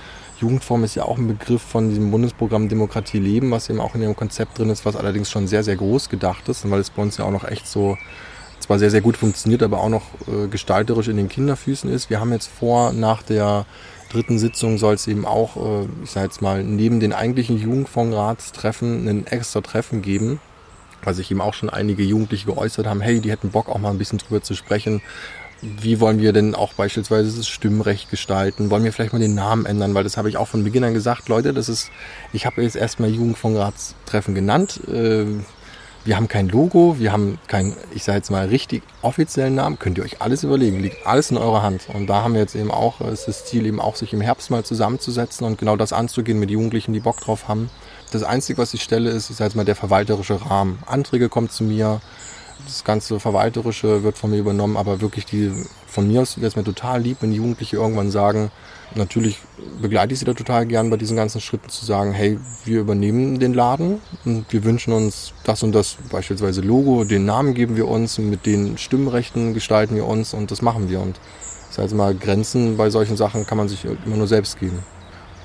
Jugendform ist ja auch ein Begriff von diesem Bundesprogramm Demokratie leben, was eben auch in ihrem Konzept drin ist, was allerdings schon sehr, sehr groß gedacht ist weil es bei uns ja auch noch echt so, zwar sehr, sehr gut funktioniert, aber auch noch äh, gestalterisch in den Kinderfüßen ist. Wir haben jetzt vor, nach der dritten Sitzung soll es eben auch, äh, ich sage jetzt mal, neben den eigentlichen Jugendfondsratstreffen ein extra Treffen geben, weil sich eben auch schon einige Jugendliche geäußert haben, hey, die hätten Bock auch mal ein bisschen drüber zu sprechen. Wie wollen wir denn auch beispielsweise das Stimmrecht gestalten? Wollen wir vielleicht mal den Namen ändern? Weil das habe ich auch von Beginn an gesagt, Leute, das ist, ich habe jetzt erstmal Jugendfondsratstreffen genannt. Äh, wir haben kein Logo, wir haben keinen, ich sage jetzt mal richtig offiziellen Namen, könnt ihr euch alles überlegen, liegt alles in eurer Hand. Und da haben wir jetzt eben auch, äh, ist das Ziel eben auch, sich im Herbst mal zusammenzusetzen und genau das anzugehen mit Jugendlichen, die Bock drauf haben. Das Einzige, was ich stelle, ist, ich sage jetzt mal, der verwalterische Rahmen. Anträge kommen zu mir, das ganze Verwalterische wird von mir übernommen, aber wirklich die, von mir aus wäre es mir total lieb, wenn die Jugendliche irgendwann sagen, natürlich begleite ich sie da total gern bei diesen ganzen Schritten zu sagen, hey, wir übernehmen den Laden und wir wünschen uns das und das, beispielsweise Logo, den Namen geben wir uns, mit den Stimmrechten gestalten wir uns und das machen wir. Und das heißt mal, Grenzen bei solchen Sachen kann man sich immer nur selbst geben.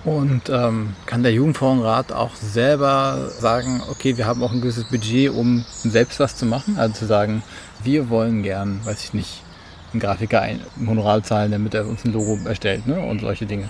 Und ähm, kann der Jugendfondsrat auch selber sagen, okay, wir haben auch ein gewisses Budget, um selbst was zu machen? Also zu sagen, wir wollen gern, weiß ich nicht, einen Grafiker ein ein Honorar zahlen, damit er uns ein Logo erstellt ne? und solche Dinge.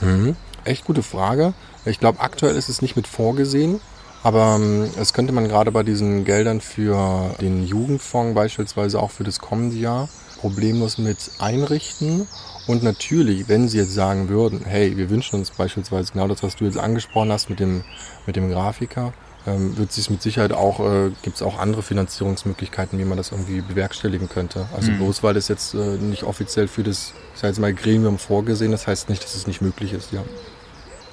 Mhm. Echt gute Frage. Ich glaube, aktuell ist es nicht mit vorgesehen, aber ähm, es könnte man gerade bei diesen Geldern für den Jugendfonds beispielsweise auch für das kommende Jahr problemlos mit einrichten. Und natürlich, wenn Sie jetzt sagen würden, hey, wir wünschen uns beispielsweise genau das, was du jetzt angesprochen hast mit dem, mit dem Grafiker, ähm, wird sich mit Sicherheit auch, äh, gibt es auch andere Finanzierungsmöglichkeiten, wie man das irgendwie bewerkstelligen könnte. Also bloß weil das jetzt äh, nicht offiziell für das, ich sag jetzt mal, Gremium vorgesehen ist, heißt nicht, dass es nicht möglich ist, ja.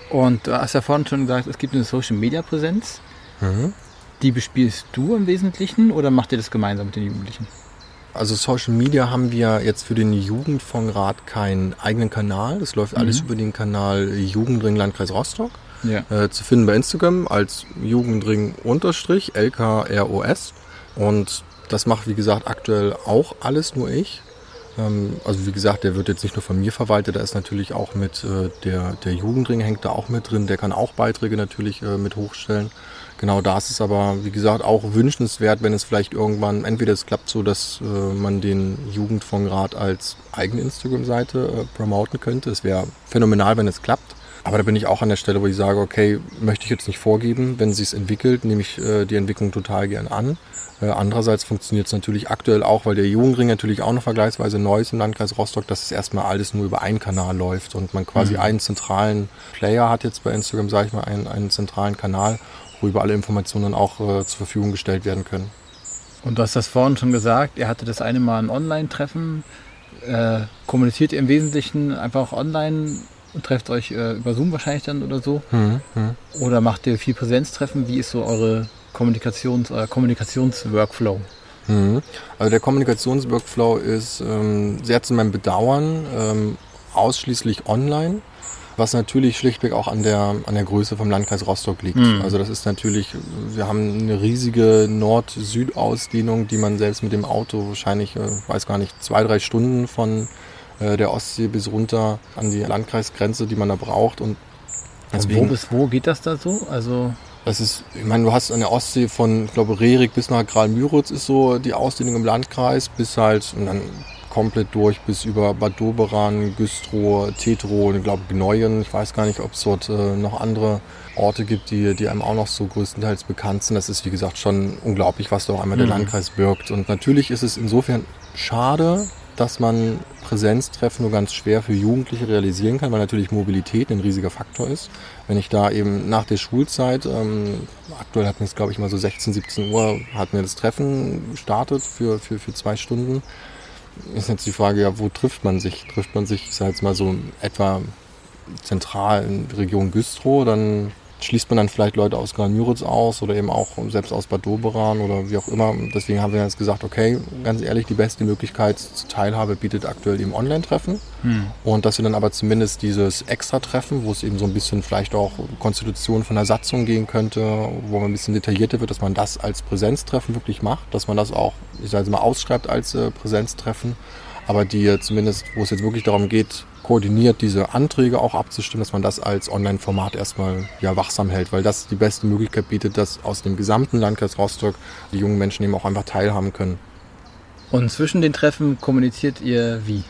Und du hast ja vorhin schon gesagt, es gibt eine Social-Media-Präsenz. Mhm. Die bespielst du im Wesentlichen oder macht ihr das gemeinsam mit den Jugendlichen? Also Social Media haben wir jetzt für den Jugendfondsrat keinen eigenen Kanal. Das läuft alles über den Kanal Jugendring Landkreis Rostock. Ja. Äh, zu finden bei Instagram als Jugendring-LKROS. Und das macht, wie gesagt, aktuell auch alles nur ich. Ähm, also wie gesagt, der wird jetzt nicht nur von mir verwaltet, da ist natürlich auch mit äh, der, der Jugendring hängt da auch mit drin, der kann auch Beiträge natürlich äh, mit hochstellen. Genau da ist es aber, wie gesagt, auch wünschenswert, wenn es vielleicht irgendwann, entweder es klappt so, dass äh, man den Jugendfondsrat als eigene Instagram-Seite äh, promoten könnte. Es wäre phänomenal, wenn es klappt. Aber da bin ich auch an der Stelle, wo ich sage, okay, möchte ich jetzt nicht vorgeben. Wenn sie es entwickelt, nehme ich äh, die Entwicklung total gern an. Äh, andererseits funktioniert es natürlich aktuell auch, weil der Jugendring natürlich auch noch vergleichsweise neu ist im Landkreis Rostock, dass es erstmal alles nur über einen Kanal läuft und man quasi mhm. einen zentralen Player hat jetzt bei Instagram, sage ich mal, einen, einen zentralen Kanal worüber alle Informationen auch äh, zur Verfügung gestellt werden können. Und du hast das vorhin schon gesagt, ihr hattet das eine Mal ein Online-Treffen. Äh, kommuniziert ihr im Wesentlichen einfach online und trefft euch äh, über Zoom wahrscheinlich dann oder so? Mhm, mh. Oder macht ihr viel Präsenztreffen? Wie ist so eure Kommunikations-, euer Kommunikationsworkflow? Mhm. Also der Kommunikationsworkflow ist ähm, sehr zu meinem Bedauern ähm, ausschließlich online was natürlich schlichtweg auch an der, an der Größe vom Landkreis Rostock liegt. Mhm. Also das ist natürlich, wir haben eine riesige Nord-Süd-Ausdehnung, die man selbst mit dem Auto wahrscheinlich, äh, weiß gar nicht, zwei, drei Stunden von äh, der Ostsee bis runter an die Landkreisgrenze, die man da braucht. Und deswegen, wo bis wo geht das da so? Also das ist, ich meine, du hast an der Ostsee von, ich glaube, Rerik bis nach Graal-Müritz ist so die Ausdehnung im Landkreis, bis halt, und dann komplett durch bis über Bad Doberan, Güstrow, Tetro und ich glaube Gneuen. Ich weiß gar nicht, ob es dort äh, noch andere Orte gibt, die, die einem auch noch so größtenteils bekannt sind. Das ist, wie gesagt, schon unglaublich, was da auch einmal mhm. der Landkreis birgt. Und natürlich ist es insofern schade, dass man Präsenztreffen nur ganz schwer für Jugendliche realisieren kann, weil natürlich Mobilität ein riesiger Faktor ist. Wenn ich da eben nach der Schulzeit, ähm, aktuell hatten wir es glaube ich mal so 16, 17 Uhr, hatten wir das Treffen gestartet für, für, für zwei Stunden ist jetzt die Frage, ja, wo trifft man sich? Trifft man sich, ich sag jetzt mal so etwa zentral in Region Güstrow, dann schließt man dann vielleicht Leute aus Gran-Müritz aus oder eben auch selbst aus Bad Doberan oder wie auch immer. Deswegen haben wir jetzt gesagt, okay, ganz ehrlich, die beste Möglichkeit zur Teilhabe bietet aktuell eben Online-Treffen. Hm. Und dass wir dann aber zumindest dieses Extra-Treffen, wo es eben so ein bisschen vielleicht auch Konstitution von der Satzung gehen könnte, wo man ein bisschen detaillierter wird, dass man das als Präsenztreffen wirklich macht, dass man das auch, ich sage mal, ausschreibt als äh, Präsenztreffen aber die zumindest, wo es jetzt wirklich darum geht, koordiniert diese Anträge auch abzustimmen, dass man das als Online-Format erstmal ja, wachsam hält, weil das die beste Möglichkeit bietet, dass aus dem gesamten Landkreis Rostock die jungen Menschen eben auch einfach teilhaben können. Und zwischen den Treffen kommuniziert ihr wie?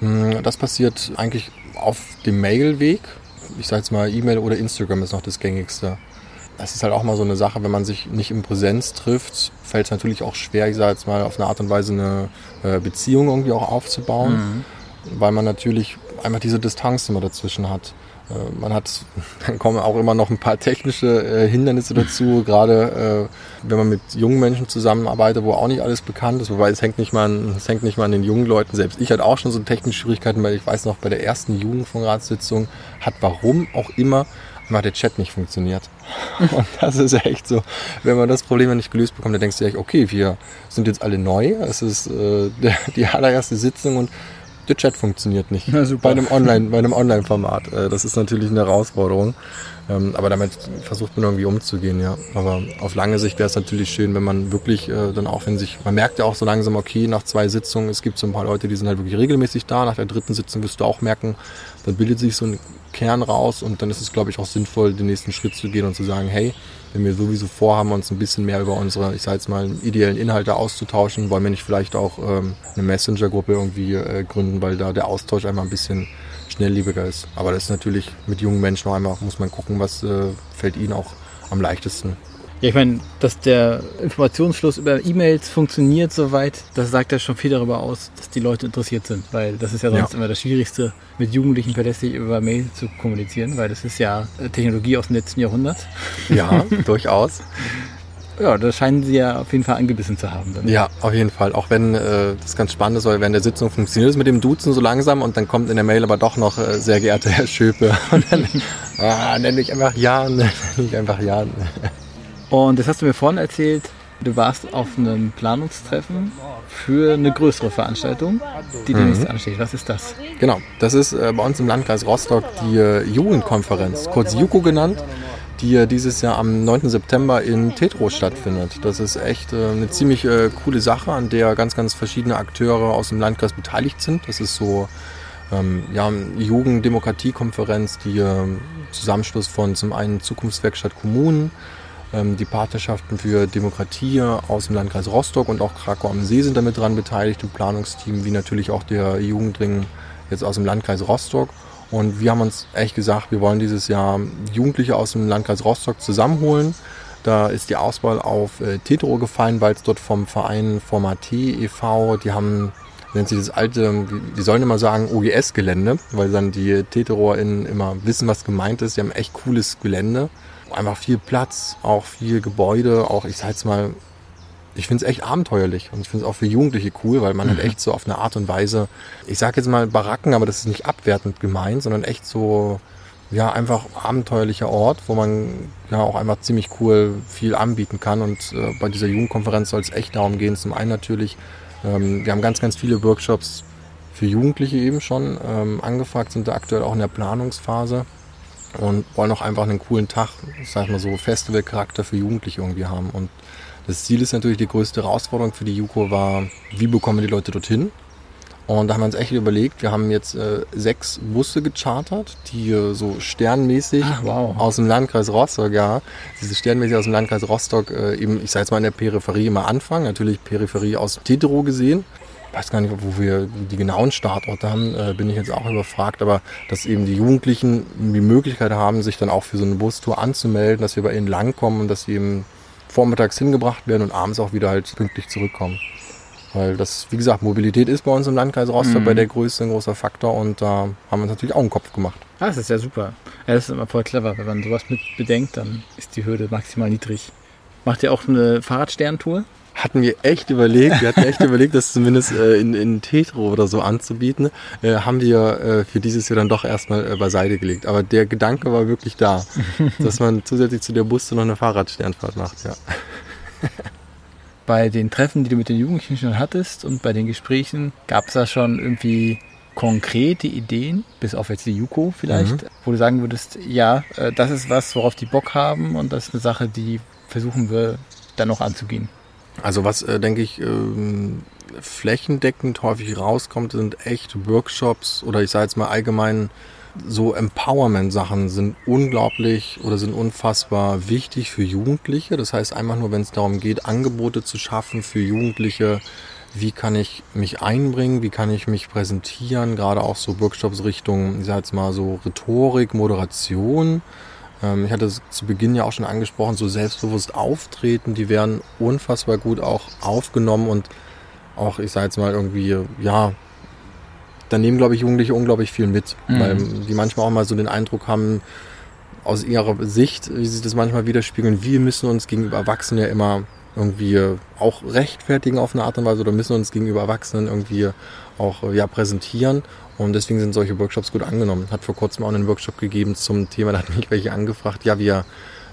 Hm, das passiert eigentlich auf dem Mailweg. Ich sage jetzt mal, E-Mail oder Instagram ist noch das gängigste das ist halt auch mal so eine Sache, wenn man sich nicht in Präsenz trifft, fällt es natürlich auch schwer, ich sage jetzt mal, auf eine Art und Weise eine äh, Beziehung irgendwie auch aufzubauen, mhm. Weil man natürlich einfach diese Distanz immer dazwischen hat. Äh, man hat, dann kommen auch immer noch ein paar technische äh, Hindernisse dazu, gerade äh, wenn man mit jungen Menschen zusammenarbeitet, wo auch nicht alles bekannt ist, wobei es hängt nicht mal an, es hängt nicht mal an den jungen Leuten selbst. Ich hatte auch schon so technische Schwierigkeiten, weil ich weiß noch, bei der ersten Jugendfondsratssitzung hat warum auch immer einfach der Chat nicht funktioniert. Und das ist echt so, wenn man das Problem nicht gelöst bekommt, dann denkst du echt, okay, wir sind jetzt alle neu, es ist äh, die allererste Sitzung und der Chat funktioniert nicht. Ja, bei einem Online, bei einem Online-Format. Äh, das ist natürlich eine Herausforderung. Ähm, aber damit versucht man irgendwie umzugehen, ja. Aber auf lange Sicht wäre es natürlich schön, wenn man wirklich äh, dann auch, wenn sich, man merkt ja auch so langsam, okay, nach zwei Sitzungen, es gibt so ein paar Leute, die sind halt wirklich regelmäßig da. Nach der dritten Sitzung wirst du auch merken, dann bildet sich so ein Kern raus und dann ist es, glaube ich, auch sinnvoll, den nächsten Schritt zu gehen und zu sagen, hey, wenn wir sowieso vorhaben, uns ein bisschen mehr über unsere, ich sage jetzt mal, ideellen Inhalte auszutauschen, wollen wir nicht vielleicht auch ähm, eine Messenger-Gruppe irgendwie äh, gründen, weil da der Austausch einmal ein bisschen schnelllebiger ist. Aber das ist natürlich mit jungen Menschen auch einmal, muss man gucken, was äh, fällt ihnen auch am leichtesten. Ja, ich meine, dass der Informationsfluss über E-Mails funktioniert soweit, das sagt ja schon viel darüber aus, dass die Leute interessiert sind. Weil das ist ja sonst ja. immer das Schwierigste, mit Jugendlichen verlässlich über Mail zu kommunizieren, weil das ist ja Technologie aus dem letzten Jahrhundert. Ja, durchaus. Ja, da scheinen sie ja auf jeden Fall angebissen zu haben. Dann. Ja, auf jeden Fall. Auch wenn äh, das ganz spannend ist, weil während der Sitzung funktioniert es mit dem Duzen so langsam und dann kommt in der Mail aber doch noch äh, sehr geehrter Herr Schöpe. Und dann ah, nenne ich einfach Jan, nenne ich einfach Jan. Und das hast du mir vorhin erzählt, Du warst auf einem Planungstreffen für eine größere Veranstaltung, die demnächst mhm. ansteht. Was ist das? Genau, das ist äh, bei uns im Landkreis Rostock die äh, Jugendkonferenz, kurz JUKO genannt, die äh, dieses Jahr am 9. September in Tetro stattfindet. Das ist echt äh, eine ziemlich äh, coole Sache, an der ganz, ganz verschiedene Akteure aus dem Landkreis beteiligt sind. Das ist so ähm, ja, Jugenddemokratiekonferenz, die ähm, Zusammenschluss von zum einen Zukunftswerkstatt Kommunen, die Partnerschaften für Demokratie aus dem Landkreis Rostock und auch Krakau am See sind damit dran beteiligt, im Planungsteam, wie natürlich auch der Jugendring jetzt aus dem Landkreis Rostock. Und wir haben uns echt gesagt, wir wollen dieses Jahr Jugendliche aus dem Landkreis Rostock zusammenholen. Da ist die Auswahl auf äh, Tetro gefallen, weil es dort vom Verein Format e.V., die haben nennt sich das alte, die sollen immer sagen OGS-Gelände, weil dann die TTROerInnen immer wissen, was gemeint ist. Die haben echt cooles Gelände. Einfach viel Platz, auch viel Gebäude, auch ich sag jetzt mal, ich finde es echt abenteuerlich und ich finde es auch für Jugendliche cool, weil man halt mhm. halt echt so auf eine Art und Weise, ich sage jetzt mal Baracken, aber das ist nicht abwertend gemeint, sondern echt so, ja, einfach abenteuerlicher Ort, wo man ja auch einfach ziemlich cool viel anbieten kann. Und äh, bei dieser Jugendkonferenz soll es echt darum gehen, zum einen natürlich ähm, wir haben ganz, ganz viele Workshops für Jugendliche eben schon ähm, angefragt, sind da aktuell auch in der Planungsphase und wollen auch einfach einen coolen Tag, sag mal so, Festivalcharakter für Jugendliche irgendwie haben. Und das Ziel ist natürlich, die größte Herausforderung für die JUKO war, wie bekommen wir die Leute dorthin? Und da haben wir uns echt überlegt, wir haben jetzt äh, sechs Busse gechartert, die äh, so sternmäßig Ach, wow. aus dem Landkreis Rostock, ja, diese sternmäßig aus dem Landkreis Rostock äh, eben, ich sage jetzt mal in der Peripherie immer anfangen, natürlich Peripherie aus Tetero gesehen. Ich weiß gar nicht, wo wir die genauen Startorte haben, äh, bin ich jetzt auch überfragt, aber dass eben die Jugendlichen die Möglichkeit haben, sich dann auch für so eine Bustour anzumelden, dass wir bei ihnen langkommen und dass sie eben vormittags hingebracht werden und abends auch wieder halt pünktlich zurückkommen. Weil das, wie gesagt, Mobilität ist bei uns im Landkreis Rostock mhm. bei der Größe ein großer Faktor und da haben wir uns natürlich auch einen Kopf gemacht. Ah, das ist ja super. Ja, das ist immer voll clever. Wenn man sowas mit bedenkt, dann ist die Hürde maximal niedrig. Macht ihr auch eine Fahrradsterntour? Hatten wir echt überlegt, wir hatten echt überlegt, das zumindest äh, in, in Tetro oder so anzubieten, äh, haben wir äh, für dieses Jahr dann doch erstmal äh, beiseite gelegt. Aber der Gedanke war wirklich da, dass man zusätzlich zu der Busse noch eine Fahrradsternfahrt macht, ja. bei den Treffen, die du mit den Jugendlichen schon hattest und bei den Gesprächen, gab es da schon irgendwie konkrete Ideen, bis auf jetzt die Juko vielleicht, mhm. wo du sagen würdest, ja, äh, das ist was, worauf die Bock haben und das ist eine Sache, die versuchen wir dann noch anzugehen. Also was, äh, denke ich, ähm, flächendeckend häufig rauskommt, sind echt Workshops oder ich sage jetzt mal allgemein so Empowerment-Sachen sind unglaublich oder sind unfassbar wichtig für Jugendliche. Das heißt einfach nur, wenn es darum geht, Angebote zu schaffen für Jugendliche, wie kann ich mich einbringen, wie kann ich mich präsentieren, gerade auch so Workshops Richtung, ich sag jetzt mal so Rhetorik, Moderation. Ähm, ich hatte es zu Beginn ja auch schon angesprochen, so selbstbewusst auftreten, die werden unfassbar gut auch aufgenommen und auch, ich sage jetzt mal irgendwie, ja, da nehmen, glaube ich, Jugendliche unglaublich viel mit, mhm. weil die manchmal auch mal so den Eindruck haben, aus ihrer Sicht, wie sie das manchmal widerspiegeln, wir müssen uns gegenüber Erwachsenen ja immer irgendwie auch rechtfertigen auf eine Art und Weise oder müssen uns gegenüber Erwachsenen irgendwie auch ja, präsentieren. Und deswegen sind solche Workshops gut angenommen. Hat vor kurzem auch einen Workshop gegeben zum Thema, da hat mich welche angefragt, ja, wir,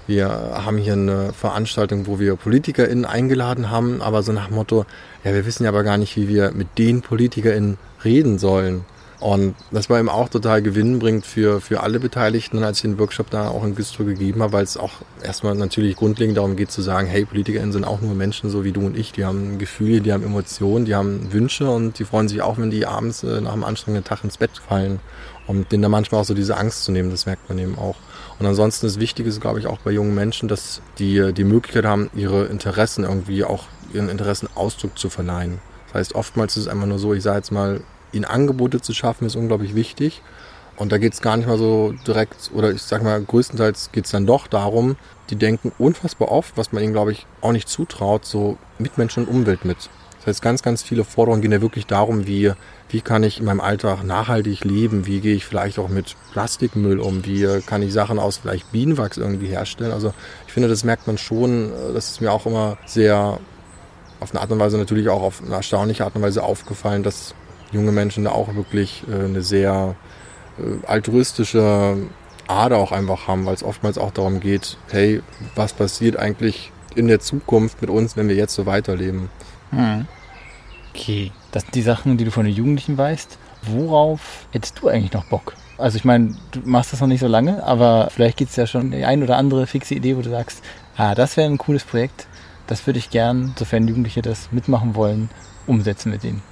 wir haben hier eine Veranstaltung, wo wir PolitikerInnen eingeladen haben, aber so nach Motto, ja, wir wissen ja aber gar nicht, wie wir mit den PolitikerInnen reden sollen. Und das war eben auch total gewinnbringend für, für alle Beteiligten, als ich den Workshop da auch in Güstrow gegeben habe, weil es auch erstmal natürlich grundlegend darum geht zu sagen, hey, PolitikerInnen sind auch nur Menschen, so wie du und ich. Die haben Gefühle, die haben Emotionen, die haben Wünsche und die freuen sich auch, wenn die abends äh, nach einem anstrengenden Tag ins Bett fallen. Und denen da manchmal auch so diese Angst zu nehmen, das merkt man eben auch. Und ansonsten ist wichtig, ist, glaube ich, auch bei jungen Menschen, dass die die Möglichkeit haben, ihre Interessen irgendwie auch ihren Interessen Ausdruck zu verleihen. Das heißt, oftmals ist es einfach nur so, ich sage jetzt mal, ihnen Angebote zu schaffen, ist unglaublich wichtig. Und da geht es gar nicht mal so direkt, oder ich sag mal, größtenteils geht es dann doch darum, die denken unfassbar oft, was man ihnen, glaube ich, auch nicht zutraut, so Mitmenschen und Umwelt mit. Das heißt, ganz, ganz viele Forderungen gehen ja wirklich darum, wie, wie kann ich in meinem Alltag nachhaltig leben, wie gehe ich vielleicht auch mit Plastikmüll um, wie kann ich Sachen aus vielleicht Bienenwachs irgendwie herstellen. Also ich finde, das merkt man schon, das ist mir auch immer sehr auf eine Art und Weise natürlich auch auf eine erstaunliche Art und Weise aufgefallen, dass junge Menschen da auch wirklich äh, eine sehr äh, altruistische Ader auch einfach haben, weil es oftmals auch darum geht, hey, was passiert eigentlich in der Zukunft mit uns, wenn wir jetzt so weiterleben. Hm. Okay, das sind die Sachen, die du von den Jugendlichen weißt. Worauf hättest du eigentlich noch Bock? Also ich meine, du machst das noch nicht so lange, aber vielleicht gibt es ja schon die ein oder andere fixe Idee, wo du sagst, ah, das wäre ein cooles Projekt, das würde ich gern, sofern Jugendliche das mitmachen wollen, umsetzen mit denen.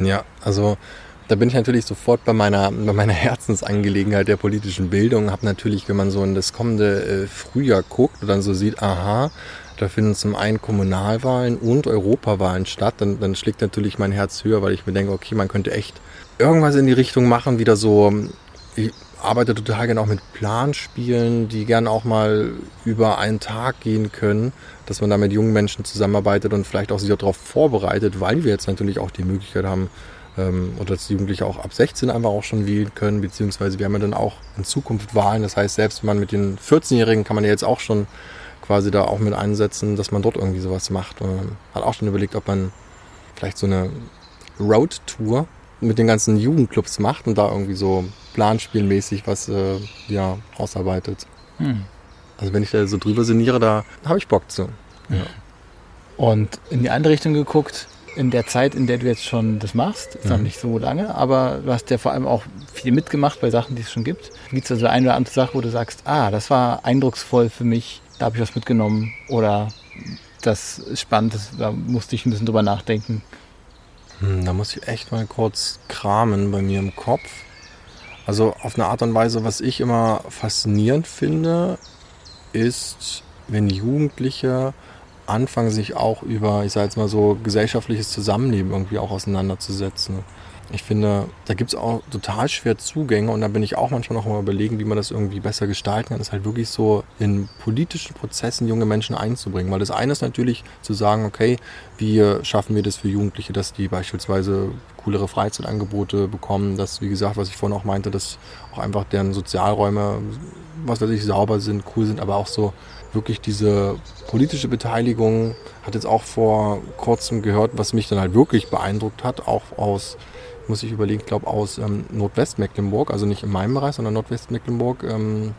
Ja, also da bin ich natürlich sofort bei meiner, bei meiner Herzensangelegenheit der politischen Bildung. Habe natürlich, wenn man so in das kommende äh, Frühjahr guckt und dann so sieht, aha, da finden zum einen Kommunalwahlen und Europawahlen statt, dann, dann schlägt natürlich mein Herz höher, weil ich mir denke, okay, man könnte echt irgendwas in die Richtung machen, wieder so, ich arbeite total gerne auch mit Planspielen, die gerne auch mal über einen Tag gehen können, dass man da mit jungen Menschen zusammenarbeitet und vielleicht auch sich darauf vorbereitet, weil wir jetzt natürlich auch die Möglichkeit haben, ähm, oder dass Jugendliche auch ab 16 einfach auch schon wählen können, beziehungsweise wir haben ja dann auch in Zukunft Wahlen. Das heißt, selbst wenn man mit den 14-Jährigen kann man ja jetzt auch schon quasi da auch mit einsetzen, dass man dort irgendwie sowas macht. Und hat auch schon überlegt, ob man vielleicht so eine Road-Tour mit den ganzen Jugendclubs macht und da irgendwie so planspielmäßig was äh, ja, ausarbeitet. Hm. Also wenn ich da so drüber sinniere, da habe ich Bock zu. Ja. Und in die andere Richtung geguckt, in der Zeit, in der du jetzt schon das machst, ist mhm. noch nicht so lange, aber du hast ja vor allem auch viel mitgemacht bei Sachen, die es schon gibt. Gibt es also eine oder andere Sache, wo du sagst, ah, das war eindrucksvoll für mich, da habe ich was mitgenommen oder das ist spannend, das, da musste ich ein bisschen drüber nachdenken. Hm, da muss ich echt mal kurz kramen bei mir im Kopf. Also auf eine Art und Weise, was ich immer faszinierend finde, ist, wenn Jugendliche anfangen, sich auch über, ich sage jetzt mal so, gesellschaftliches Zusammenleben irgendwie auch auseinanderzusetzen. Ich finde, da gibt es auch total schwer Zugänge und da bin ich auch manchmal noch mal überlegen, wie man das irgendwie besser gestalten kann, ist halt wirklich so in politischen Prozessen junge Menschen einzubringen. Weil das eine ist natürlich zu sagen, okay, wie schaffen wir das für Jugendliche, dass die beispielsweise coolere Freizeitangebote bekommen, dass, wie gesagt, was ich vorhin auch meinte, dass auch einfach deren Sozialräume, was weiß ich, sauber sind, cool sind, aber auch so wirklich diese politische Beteiligung hat jetzt auch vor kurzem gehört, was mich dann halt wirklich beeindruckt hat, auch aus muss ich überlegen, ich glaube aus ähm, Nordwestmecklenburg, also nicht in meinem Bereich, sondern Nordwestmecklenburg, ähm,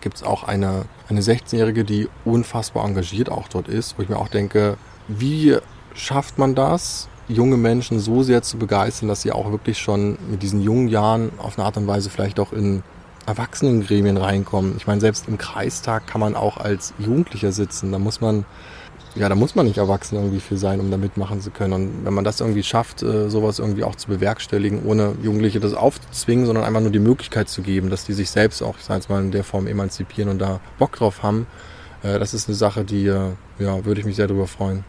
gibt es auch eine, eine 16-Jährige, die unfassbar engagiert auch dort ist, wo ich mir auch denke, wie schafft man das, junge Menschen so sehr zu begeistern, dass sie auch wirklich schon mit diesen jungen Jahren auf eine Art und Weise vielleicht auch in Erwachsenengremien reinkommen. Ich meine, selbst im Kreistag kann man auch als Jugendlicher sitzen. Da muss man ja, da muss man nicht erwachsen irgendwie für sein, um da mitmachen zu können. Und wenn man das irgendwie schafft, äh, sowas irgendwie auch zu bewerkstelligen, ohne Jugendliche das aufzuzwingen, sondern einfach nur die Möglichkeit zu geben, dass die sich selbst auch, ich sage jetzt mal, in der Form emanzipieren und da Bock drauf haben, äh, das ist eine Sache, die, äh, ja, würde ich mich sehr darüber freuen.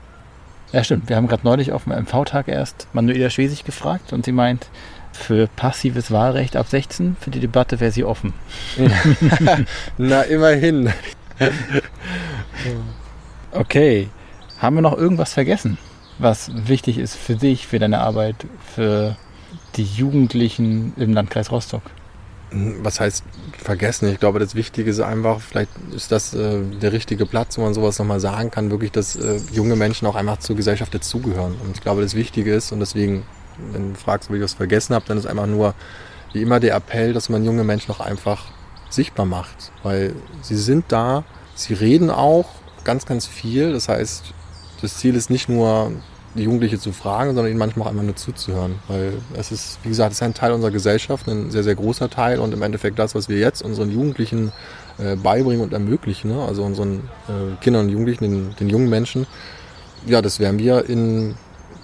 Ja, stimmt. Wir haben gerade neulich auf dem MV-Tag erst Manuela Schwesig gefragt und sie meint, für passives Wahlrecht ab 16, für die Debatte wäre sie offen. Na, immerhin. Okay. Haben wir noch irgendwas vergessen, was wichtig ist für dich, für deine Arbeit, für die Jugendlichen im Landkreis Rostock? Was heißt vergessen? Ich glaube, das Wichtige ist einfach, vielleicht ist das äh, der richtige Platz, wo man sowas nochmal sagen kann, wirklich, dass äh, junge Menschen auch einfach zur Gesellschaft dazugehören. Und ich glaube, das Wichtige ist, und deswegen, wenn du fragst, ob ich was vergessen habe, dann ist einfach nur wie immer der Appell, dass man junge Menschen auch einfach sichtbar macht. Weil sie sind da, sie reden auch, ganz, ganz viel. Das heißt, das Ziel ist nicht nur, die Jugendliche zu fragen, sondern ihnen manchmal auch einfach nur zuzuhören. Weil es ist, wie gesagt, es ist ein Teil unserer Gesellschaft, ein sehr, sehr großer Teil und im Endeffekt das, was wir jetzt unseren Jugendlichen äh, beibringen und ermöglichen, ne? also unseren äh, Kindern und Jugendlichen, den, den jungen Menschen, ja, das werden wir in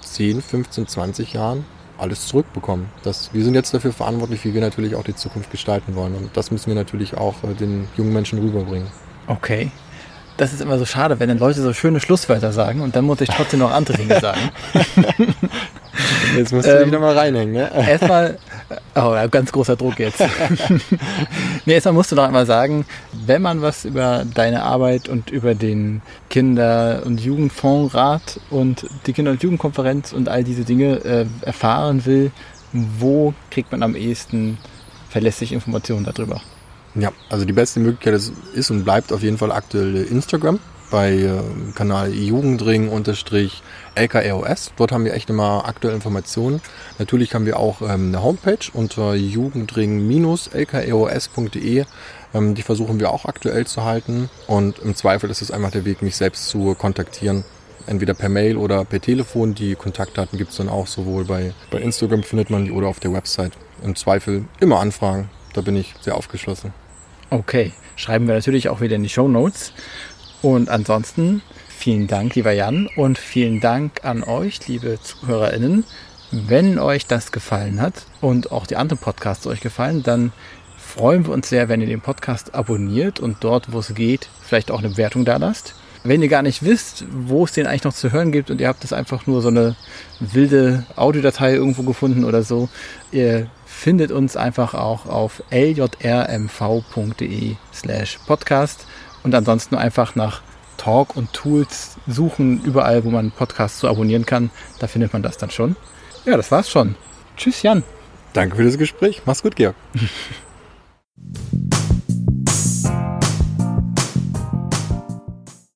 10, 15, 20 Jahren alles zurückbekommen. Das, wir sind jetzt dafür verantwortlich, wie wir natürlich auch die Zukunft gestalten wollen. Und das müssen wir natürlich auch äh, den jungen Menschen rüberbringen. Okay das ist immer so schade, wenn dann Leute so schöne Schlusswörter sagen und dann muss ich trotzdem noch andere Dinge sagen. Jetzt musst du ähm, dich nochmal reinhängen, ne? Erstmal, oh, ganz großer Druck jetzt. nee, erstmal musst du noch einmal sagen, wenn man was über deine Arbeit und über den Kinder- und Jugendfondsrat und die Kinder- und Jugendkonferenz und all diese Dinge äh, erfahren will, wo kriegt man am ehesten verlässliche Informationen darüber? Ja, also die beste Möglichkeit ist, ist und bleibt auf jeden Fall aktuell Instagram bei äh, Kanal Jugendring-LKROS. Dort haben wir echt immer aktuelle Informationen. Natürlich haben wir auch ähm, eine Homepage unter jugendring-lkros.de. Ähm, die versuchen wir auch aktuell zu halten. Und im Zweifel ist es einfach der Weg, mich selbst zu kontaktieren. Entweder per Mail oder per Telefon. Die Kontaktdaten gibt es dann auch sowohl bei, bei Instagram findet man die oder auf der Website. Im Zweifel immer anfragen. Da bin ich sehr aufgeschlossen. Okay, schreiben wir natürlich auch wieder in die Show Notes. Und ansonsten vielen Dank, lieber Jan, und vielen Dank an euch, liebe ZuhörerInnen. Wenn euch das gefallen hat und auch die anderen Podcasts euch gefallen, dann freuen wir uns sehr, wenn ihr den Podcast abonniert und dort, wo es geht, vielleicht auch eine Bewertung da lasst. Wenn ihr gar nicht wisst, wo es den eigentlich noch zu hören gibt und ihr habt das einfach nur so eine wilde Audiodatei irgendwo gefunden oder so, ihr findet uns einfach auch auf ljrmv.de slash podcast und ansonsten einfach nach Talk und Tools suchen, überall, wo man Podcasts so abonnieren kann. Da findet man das dann schon. Ja, das war's schon. Tschüss, Jan. Danke für das Gespräch. Mach's gut, Georg.